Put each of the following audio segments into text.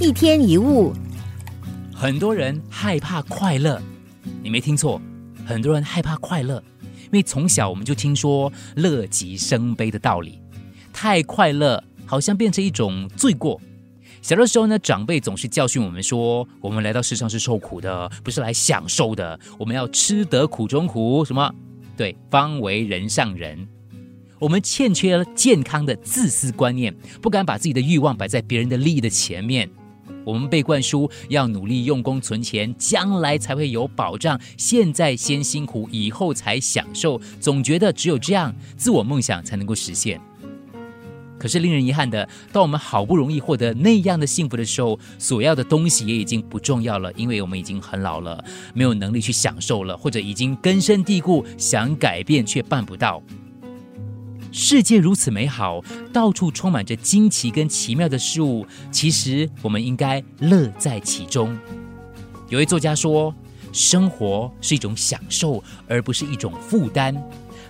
一天一物，很多人害怕快乐，你没听错，很多人害怕快乐，因为从小我们就听说乐极生悲的道理，太快乐好像变成一种罪过。小的时候呢，长辈总是教训我们说，我们来到世上是受苦的，不是来享受的，我们要吃得苦中苦，什么？对，方为人上人。我们欠缺了健康的自私观念，不敢把自己的欲望摆在别人的利益的前面。我们被灌输要努力用功存钱，将来才会有保障。现在先辛苦，以后才享受，总觉得只有这样，自我梦想才能够实现。可是令人遗憾的，当我们好不容易获得那样的幸福的时候，所要的东西也已经不重要了，因为我们已经很老了，没有能力去享受了，或者已经根深蒂固，想改变却办不到。世界如此美好，到处充满着惊奇跟奇妙的事物，其实我们应该乐在其中。有位作家说：“生活是一种享受，而不是一种负担。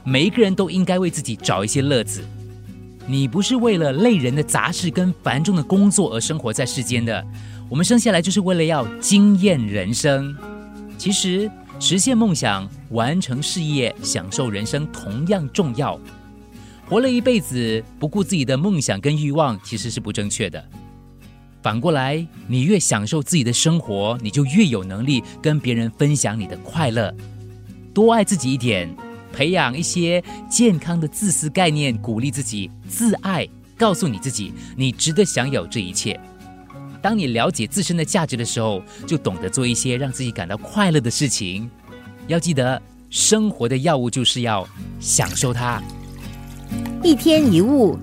每一个人都应该为自己找一些乐子。”你不是为了累人的杂事跟繁重的工作而生活在世间的，我们生下来就是为了要惊艳人生。其实实现梦想、完成事业、享受人生同样重要。活了一辈子不顾自己的梦想跟欲望，其实是不正确的。反过来，你越享受自己的生活，你就越有能力跟别人分享你的快乐。多爱自己一点。培养一些健康的自私概念，鼓励自己自爱，告诉你自己，你值得享有这一切。当你了解自身的价值的时候，就懂得做一些让自己感到快乐的事情。要记得，生活的要物就是要享受它。一天一物。